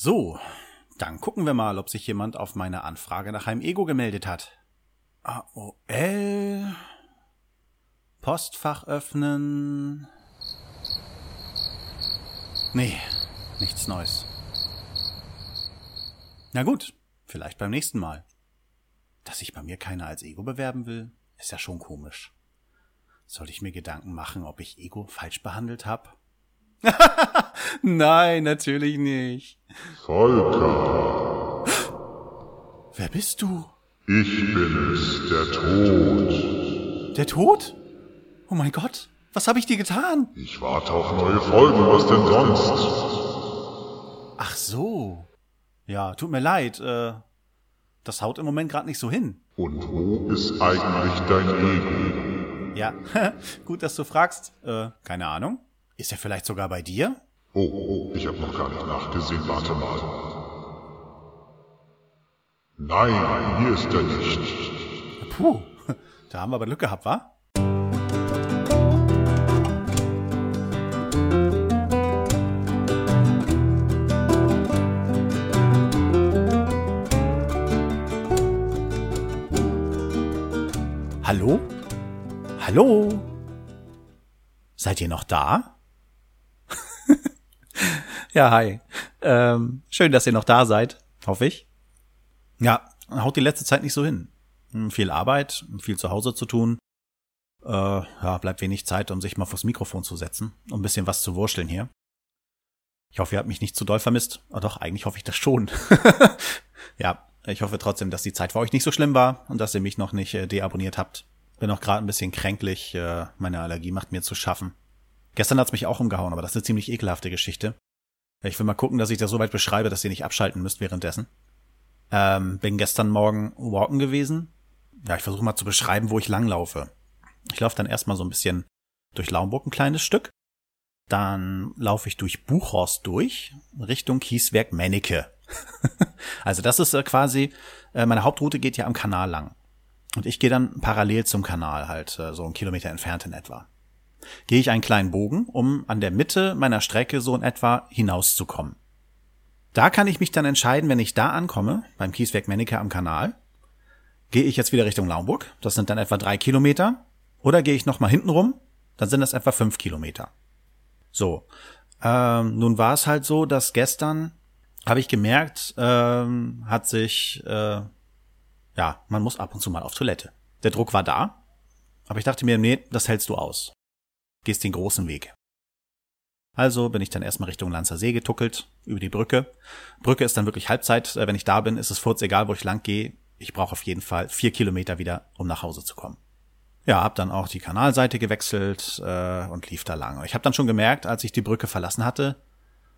So, dann gucken wir mal, ob sich jemand auf meine Anfrage nach einem Ego gemeldet hat. AOL. Postfach öffnen. Nee, nichts Neues. Na gut, vielleicht beim nächsten Mal. Dass sich bei mir keiner als Ego bewerben will, ist ja schon komisch. Soll ich mir Gedanken machen, ob ich Ego falsch behandelt habe? Nein, natürlich nicht. Volker. Wer bist du? Ich bin es, der Tod. Der Tod? Oh mein Gott, was habe ich dir getan? Ich warte auf neue Folgen, was denn sonst? Ach so. Ja, tut mir leid, äh, das haut im Moment gerade nicht so hin. Und wo ist eigentlich dein Ego? Ja, gut, dass du fragst. Äh, keine Ahnung. Ist er vielleicht sogar bei dir? Oh, oh, ich habe noch gar nicht nachgesehen. Warte mal. Nein, hier ist er nicht. Puh, da haben wir aber Glück gehabt, wa? Hallo? Hallo? Seid ihr noch da? ja, hi. Ähm, schön, dass ihr noch da seid, hoffe ich. Ja, haut die letzte Zeit nicht so hin. Hm, viel Arbeit, viel zu Hause zu tun. Äh, ja, bleibt wenig Zeit, um sich mal vors Mikrofon zu setzen, um ein bisschen was zu wurschteln hier. Ich hoffe, ihr habt mich nicht zu doll vermisst. Oh, doch, eigentlich hoffe ich das schon. ja, ich hoffe trotzdem, dass die Zeit für euch nicht so schlimm war und dass ihr mich noch nicht äh, deabonniert habt. Bin auch gerade ein bisschen kränklich. Äh, meine Allergie macht mir zu schaffen. Gestern hat's mich auch umgehauen, aber das ist eine ziemlich ekelhafte Geschichte. Ich will mal gucken, dass ich das so weit beschreibe, dass ihr nicht abschalten müsst währenddessen. Ähm, bin gestern Morgen walken gewesen. Ja, ich versuche mal zu beschreiben, wo ich langlaufe. Ich laufe dann erstmal so ein bisschen durch Laumburg ein kleines Stück. Dann laufe ich durch Buchhorst durch, Richtung Kieswerk Mennecke. also das ist äh, quasi, äh, meine Hauptroute geht ja am Kanal lang. Und ich gehe dann parallel zum Kanal, halt äh, so einen Kilometer entfernt in etwa. Gehe ich einen kleinen Bogen, um an der Mitte meiner Strecke so in etwa hinauszukommen. Da kann ich mich dann entscheiden, wenn ich da ankomme, beim Kieswerk Mennecke am Kanal, gehe ich jetzt wieder Richtung Laumburg, das sind dann etwa drei Kilometer, oder gehe ich nochmal hinten rum, dann sind das etwa fünf Kilometer. So, ähm, nun war es halt so, dass gestern habe ich gemerkt, ähm, hat sich, äh, ja, man muss ab und zu mal auf Toilette. Der Druck war da, aber ich dachte mir, nee, das hältst du aus. Gehst den großen Weg. Also bin ich dann erstmal Richtung Lanzer See getuckelt, über die Brücke. Brücke ist dann wirklich Halbzeit. Äh, wenn ich da bin, ist es furz egal, wo ich lang gehe. Ich brauche auf jeden Fall vier Kilometer wieder, um nach Hause zu kommen. Ja, hab dann auch die Kanalseite gewechselt äh, und lief da lang. Ich habe dann schon gemerkt, als ich die Brücke verlassen hatte,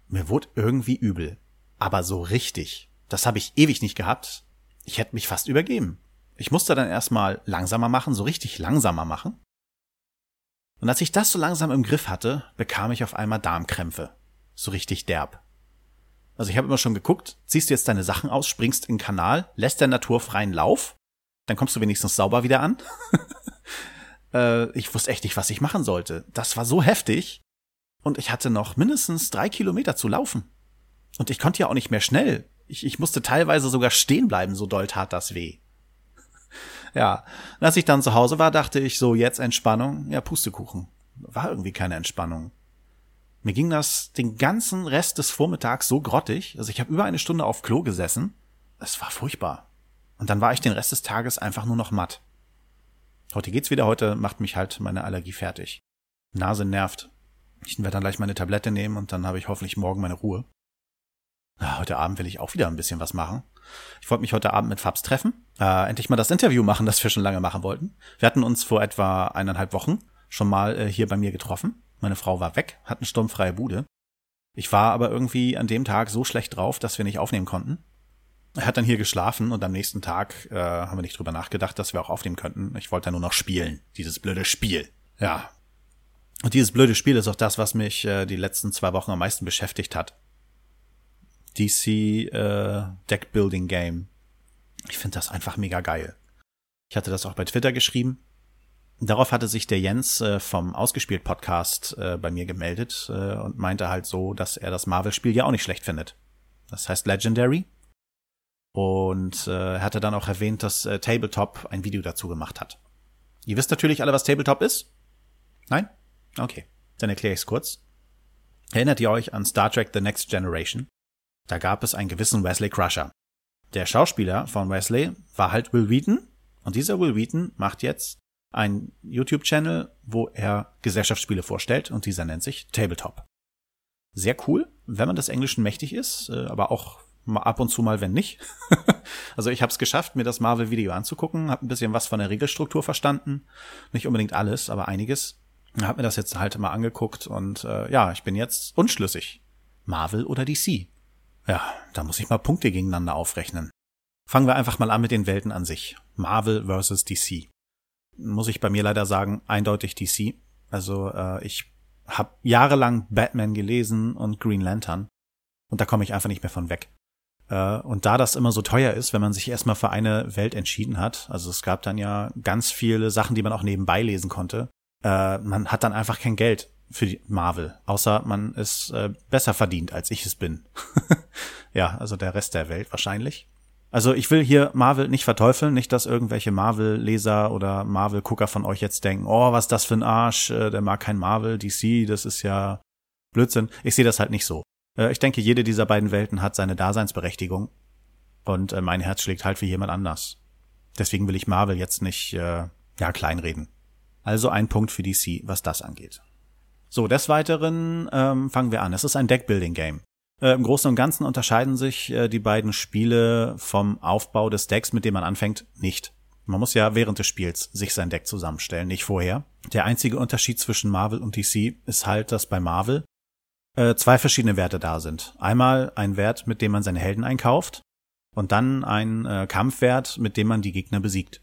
mir wurde irgendwie übel. Aber so richtig. Das habe ich ewig nicht gehabt. Ich hätte mich fast übergeben. Ich musste dann erstmal langsamer machen, so richtig langsamer machen. Und als ich das so langsam im Griff hatte, bekam ich auf einmal Darmkrämpfe. So richtig derb. Also ich habe immer schon geguckt, ziehst du jetzt deine Sachen aus, springst in den Kanal, lässt der Natur freien Lauf, dann kommst du wenigstens sauber wieder an. äh, ich wusste echt nicht, was ich machen sollte. Das war so heftig. Und ich hatte noch mindestens drei Kilometer zu laufen. Und ich konnte ja auch nicht mehr schnell. Ich, ich musste teilweise sogar stehen bleiben, so doll tat das weh. Ja, und als ich dann zu Hause war, dachte ich so, jetzt Entspannung. Ja, Pustekuchen. War irgendwie keine Entspannung. Mir ging das den ganzen Rest des Vormittags so grottig. Also ich habe über eine Stunde auf Klo gesessen. Es war furchtbar. Und dann war ich den Rest des Tages einfach nur noch matt. Heute geht's wieder, heute macht mich halt meine Allergie fertig. Nase nervt. Ich werde dann gleich meine Tablette nehmen und dann habe ich hoffentlich morgen meine Ruhe. Ja, heute Abend will ich auch wieder ein bisschen was machen. Ich wollte mich heute Abend mit Fabs treffen, äh, endlich mal das Interview machen, das wir schon lange machen wollten. Wir hatten uns vor etwa eineinhalb Wochen schon mal äh, hier bei mir getroffen. Meine Frau war weg, hat eine sturmfreie Bude. Ich war aber irgendwie an dem Tag so schlecht drauf, dass wir nicht aufnehmen konnten. Er hat dann hier geschlafen und am nächsten Tag äh, haben wir nicht drüber nachgedacht, dass wir auch aufnehmen könnten. Ich wollte ja nur noch spielen. Dieses blöde Spiel. Ja. Und dieses blöde Spiel ist auch das, was mich äh, die letzten zwei Wochen am meisten beschäftigt hat. DC äh, Deck Building Game. Ich finde das einfach mega geil. Ich hatte das auch bei Twitter geschrieben. Darauf hatte sich der Jens äh, vom Ausgespielt Podcast äh, bei mir gemeldet äh, und meinte halt so, dass er das Marvel-Spiel ja auch nicht schlecht findet. das heißt Legendary. Und äh, hatte dann auch erwähnt, dass äh, Tabletop ein Video dazu gemacht hat. Ihr wisst natürlich alle, was Tabletop ist? Nein? Okay, dann erkläre ich es kurz. Erinnert ihr euch an Star Trek The Next Generation? Da gab es einen gewissen Wesley Crusher. Der Schauspieler von Wesley war halt Will Wheaton und dieser Will Wheaton macht jetzt einen YouTube-Channel, wo er Gesellschaftsspiele vorstellt und dieser nennt sich Tabletop. Sehr cool, wenn man des Englischen mächtig ist, äh, aber auch ab und zu mal, wenn nicht. also ich habe es geschafft, mir das Marvel-Video anzugucken, habe ein bisschen was von der Regelstruktur verstanden, nicht unbedingt alles, aber einiges. Hab mir das jetzt halt mal angeguckt und äh, ja, ich bin jetzt unschlüssig. Marvel oder DC? Ja, da muss ich mal Punkte gegeneinander aufrechnen. Fangen wir einfach mal an mit den Welten an sich. Marvel versus DC. Muss ich bei mir leider sagen, eindeutig DC. Also äh, ich habe jahrelang Batman gelesen und Green Lantern und da komme ich einfach nicht mehr von weg. Äh, und da das immer so teuer ist, wenn man sich erstmal für eine Welt entschieden hat, also es gab dann ja ganz viele Sachen, die man auch nebenbei lesen konnte, äh, man hat dann einfach kein Geld für die Marvel, außer man ist äh, besser verdient, als ich es bin. ja, also der Rest der Welt wahrscheinlich. Also ich will hier Marvel nicht verteufeln, nicht, dass irgendwelche Marvel-Leser oder Marvel-Gucker von euch jetzt denken, oh, was ist das für ein Arsch, äh, der mag kein Marvel, DC, das ist ja Blödsinn. Ich sehe das halt nicht so. Äh, ich denke, jede dieser beiden Welten hat seine Daseinsberechtigung und äh, mein Herz schlägt halt für jemand anders. Deswegen will ich Marvel jetzt nicht, äh, ja, kleinreden. Also ein Punkt für DC, was das angeht. So, des Weiteren ähm, fangen wir an. Es ist ein Deckbuilding-Game. Äh, Im Großen und Ganzen unterscheiden sich äh, die beiden Spiele vom Aufbau des Decks, mit dem man anfängt, nicht. Man muss ja während des Spiels sich sein Deck zusammenstellen, nicht vorher. Der einzige Unterschied zwischen Marvel und DC ist halt, dass bei Marvel äh, zwei verschiedene Werte da sind. Einmal ein Wert, mit dem man seine Helden einkauft und dann ein äh, Kampfwert, mit dem man die Gegner besiegt.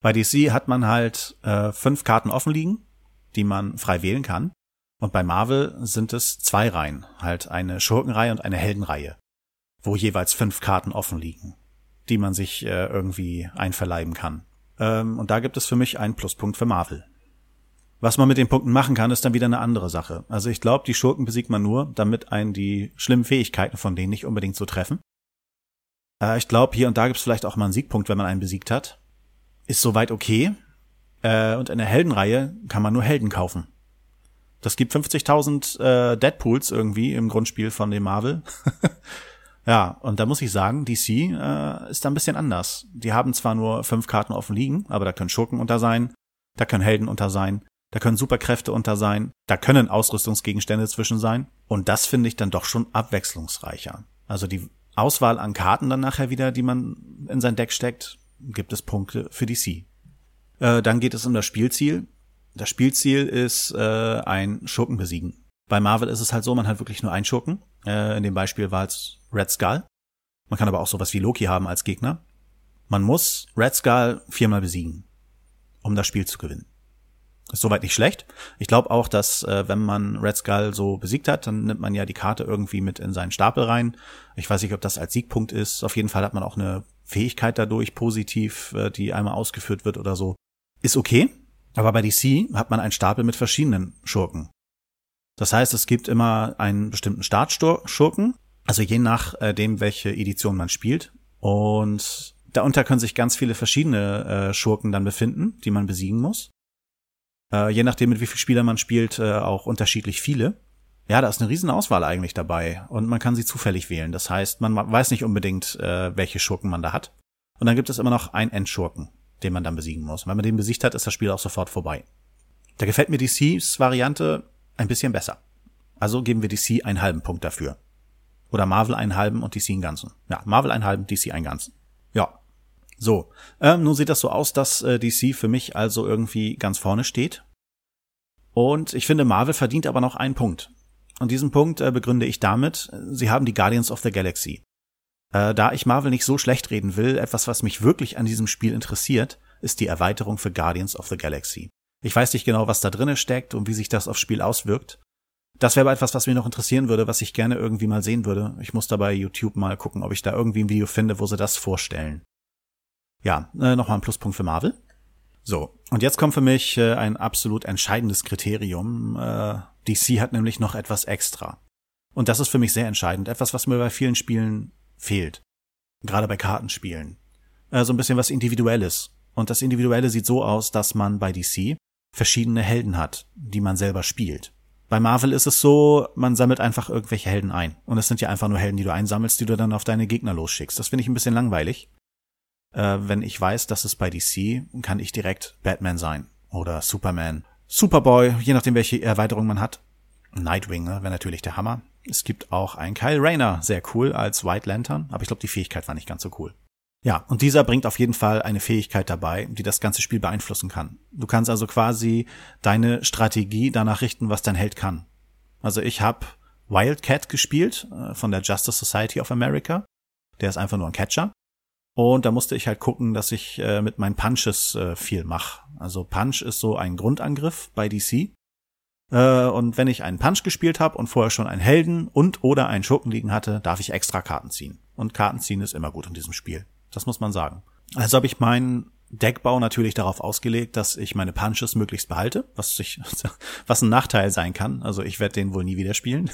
Bei DC hat man halt äh, fünf Karten offen liegen, die man frei wählen kann. Und bei Marvel sind es zwei Reihen, halt eine Schurkenreihe und eine Heldenreihe, wo jeweils fünf Karten offen liegen, die man sich äh, irgendwie einverleiben kann. Ähm, und da gibt es für mich einen Pluspunkt für Marvel. Was man mit den Punkten machen kann, ist dann wieder eine andere Sache. Also ich glaube, die Schurken besiegt man nur, damit einen die schlimmen Fähigkeiten von denen nicht unbedingt so treffen. Äh, ich glaube, hier und da gibt es vielleicht auch mal einen Siegpunkt, wenn man einen besiegt hat. Ist soweit okay. Äh, und in der Heldenreihe kann man nur Helden kaufen. Das gibt 50.000 äh, Deadpools irgendwie im Grundspiel von dem Marvel. ja, und da muss ich sagen, DC äh, ist da ein bisschen anders. Die haben zwar nur fünf Karten offen liegen, aber da können Schurken unter sein, da können Helden unter sein, da können Superkräfte unter sein, da können Ausrüstungsgegenstände zwischen sein. Und das finde ich dann doch schon abwechslungsreicher. Also die Auswahl an Karten dann nachher wieder, die man in sein Deck steckt, gibt es Punkte für DC. Äh, dann geht es um das Spielziel. Das Spielziel ist äh, ein Schurken besiegen. Bei Marvel ist es halt so, man hat wirklich nur einen Schurken. Äh, in dem Beispiel war es Red Skull. Man kann aber auch sowas wie Loki haben als Gegner. Man muss Red Skull viermal besiegen, um das Spiel zu gewinnen. Ist soweit nicht schlecht. Ich glaube auch, dass äh, wenn man Red Skull so besiegt hat, dann nimmt man ja die Karte irgendwie mit in seinen Stapel rein. Ich weiß nicht, ob das als Siegpunkt ist. Auf jeden Fall hat man auch eine Fähigkeit dadurch positiv, äh, die einmal ausgeführt wird oder so. Ist okay. Aber bei DC hat man einen Stapel mit verschiedenen Schurken. Das heißt, es gibt immer einen bestimmten Startschurken, also je nach äh, dem, welche Edition man spielt. Und darunter können sich ganz viele verschiedene äh, Schurken dann befinden, die man besiegen muss. Äh, je nachdem, mit wie viel Spieler man spielt, äh, auch unterschiedlich viele. Ja, da ist eine riesen Auswahl eigentlich dabei und man kann sie zufällig wählen. Das heißt, man weiß nicht unbedingt, äh, welche Schurken man da hat. Und dann gibt es immer noch einen Endschurken den man dann besiegen muss. Und wenn man den besiegt hat, ist das Spiel auch sofort vorbei. Da gefällt mir DCs Variante ein bisschen besser. Also geben wir DC einen halben Punkt dafür. Oder Marvel einen halben und DC einen ganzen. Ja, Marvel einen halben, DC einen ganzen. Ja. So. Ähm, nun sieht das so aus, dass äh, DC für mich also irgendwie ganz vorne steht. Und ich finde, Marvel verdient aber noch einen Punkt. Und diesen Punkt äh, begründe ich damit, sie haben die Guardians of the Galaxy. Äh, da ich Marvel nicht so schlecht reden will, etwas, was mich wirklich an diesem Spiel interessiert, ist die Erweiterung für Guardians of the Galaxy. Ich weiß nicht genau, was da drinnen steckt und wie sich das aufs Spiel auswirkt. Das wäre aber etwas, was mich noch interessieren würde, was ich gerne irgendwie mal sehen würde. Ich muss dabei YouTube mal gucken, ob ich da irgendwie ein Video finde, wo sie das vorstellen. Ja, äh, nochmal ein Pluspunkt für Marvel. So, und jetzt kommt für mich äh, ein absolut entscheidendes Kriterium. Äh, DC hat nämlich noch etwas extra. Und das ist für mich sehr entscheidend. Etwas, was mir bei vielen Spielen fehlt. Gerade bei Kartenspielen. Äh, so ein bisschen was Individuelles. Und das Individuelle sieht so aus, dass man bei DC verschiedene Helden hat, die man selber spielt. Bei Marvel ist es so, man sammelt einfach irgendwelche Helden ein. Und es sind ja einfach nur Helden, die du einsammelst, die du dann auf deine Gegner losschickst. Das finde ich ein bisschen langweilig. Äh, wenn ich weiß, dass es bei DC, kann ich direkt Batman sein. Oder Superman. Superboy, je nachdem, welche Erweiterung man hat. Nightwing ne, wäre natürlich der Hammer. Es gibt auch einen Kyle Rayner, sehr cool, als White Lantern. Aber ich glaube, die Fähigkeit war nicht ganz so cool. Ja, und dieser bringt auf jeden Fall eine Fähigkeit dabei, die das ganze Spiel beeinflussen kann. Du kannst also quasi deine Strategie danach richten, was dein Held kann. Also ich habe Wildcat gespielt äh, von der Justice Society of America. Der ist einfach nur ein Catcher. Und da musste ich halt gucken, dass ich äh, mit meinen Punches äh, viel mache. Also Punch ist so ein Grundangriff bei DC. Und wenn ich einen Punch gespielt habe und vorher schon einen Helden und oder einen Schurken liegen hatte, darf ich extra Karten ziehen. Und Karten ziehen ist immer gut in diesem Spiel. Das muss man sagen. Also habe ich meinen Deckbau natürlich darauf ausgelegt, dass ich meine Punches möglichst behalte, was sich, was ein Nachteil sein kann. Also ich werde den wohl nie wieder spielen.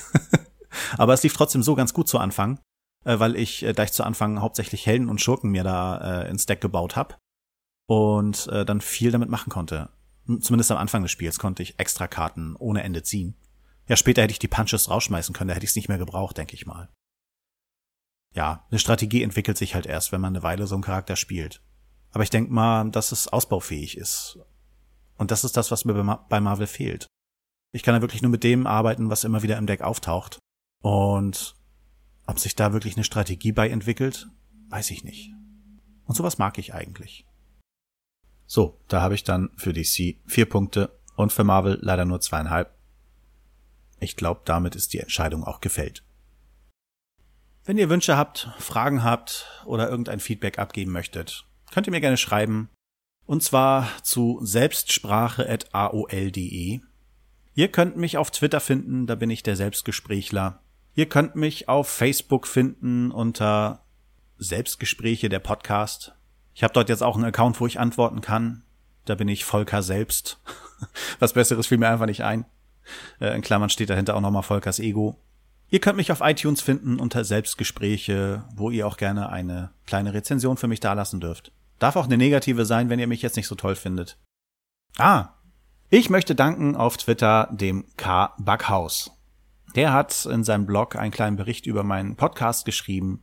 Aber es lief trotzdem so ganz gut zu Anfang, äh, weil ich äh, gleich zu Anfang hauptsächlich Helden und Schurken mir da äh, ins Deck gebaut habe und äh, dann viel damit machen konnte. Zumindest am Anfang des Spiels konnte ich extra Karten ohne Ende ziehen. Ja, später hätte ich die Punches rausschmeißen können, da hätte ich es nicht mehr gebraucht, denke ich mal ja, eine Strategie entwickelt sich halt erst, wenn man eine Weile so einen Charakter spielt. Aber ich denke mal, dass es ausbaufähig ist. Und das ist das, was mir bei Marvel fehlt. Ich kann da wirklich nur mit dem arbeiten, was immer wieder im Deck auftaucht. Und ob sich da wirklich eine Strategie bei entwickelt, weiß ich nicht. Und sowas mag ich eigentlich. So, da habe ich dann für DC vier Punkte und für Marvel leider nur zweieinhalb. Ich glaube, damit ist die Entscheidung auch gefällt. Wenn ihr Wünsche habt, Fragen habt oder irgendein Feedback abgeben möchtet, könnt ihr mir gerne schreiben. Und zwar zu selbstsprache.aol.de. Ihr könnt mich auf Twitter finden, da bin ich der Selbstgesprächler. Ihr könnt mich auf Facebook finden unter Selbstgespräche der Podcast. Ich habe dort jetzt auch einen Account, wo ich antworten kann. Da bin ich Volker selbst. Was Besseres fiel mir einfach nicht ein. Äh, in Klammern steht dahinter auch nochmal Volkers Ego. Ihr könnt mich auf iTunes finden unter Selbstgespräche, wo ihr auch gerne eine kleine Rezension für mich dalassen dürft. Darf auch eine negative sein, wenn ihr mich jetzt nicht so toll findet. Ah, ich möchte danken auf Twitter dem K. Backhaus. Der hat in seinem Blog einen kleinen Bericht über meinen Podcast geschrieben.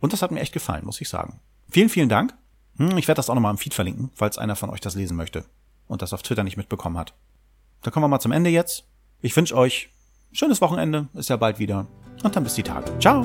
Und das hat mir echt gefallen, muss ich sagen. Vielen, vielen Dank. Hm, ich werde das auch nochmal im Feed verlinken, falls einer von euch das lesen möchte und das auf Twitter nicht mitbekommen hat. Dann kommen wir mal zum Ende jetzt. Ich wünsche euch schönes Wochenende, ist ja bald wieder. Und dann bis die Tage. Ciao!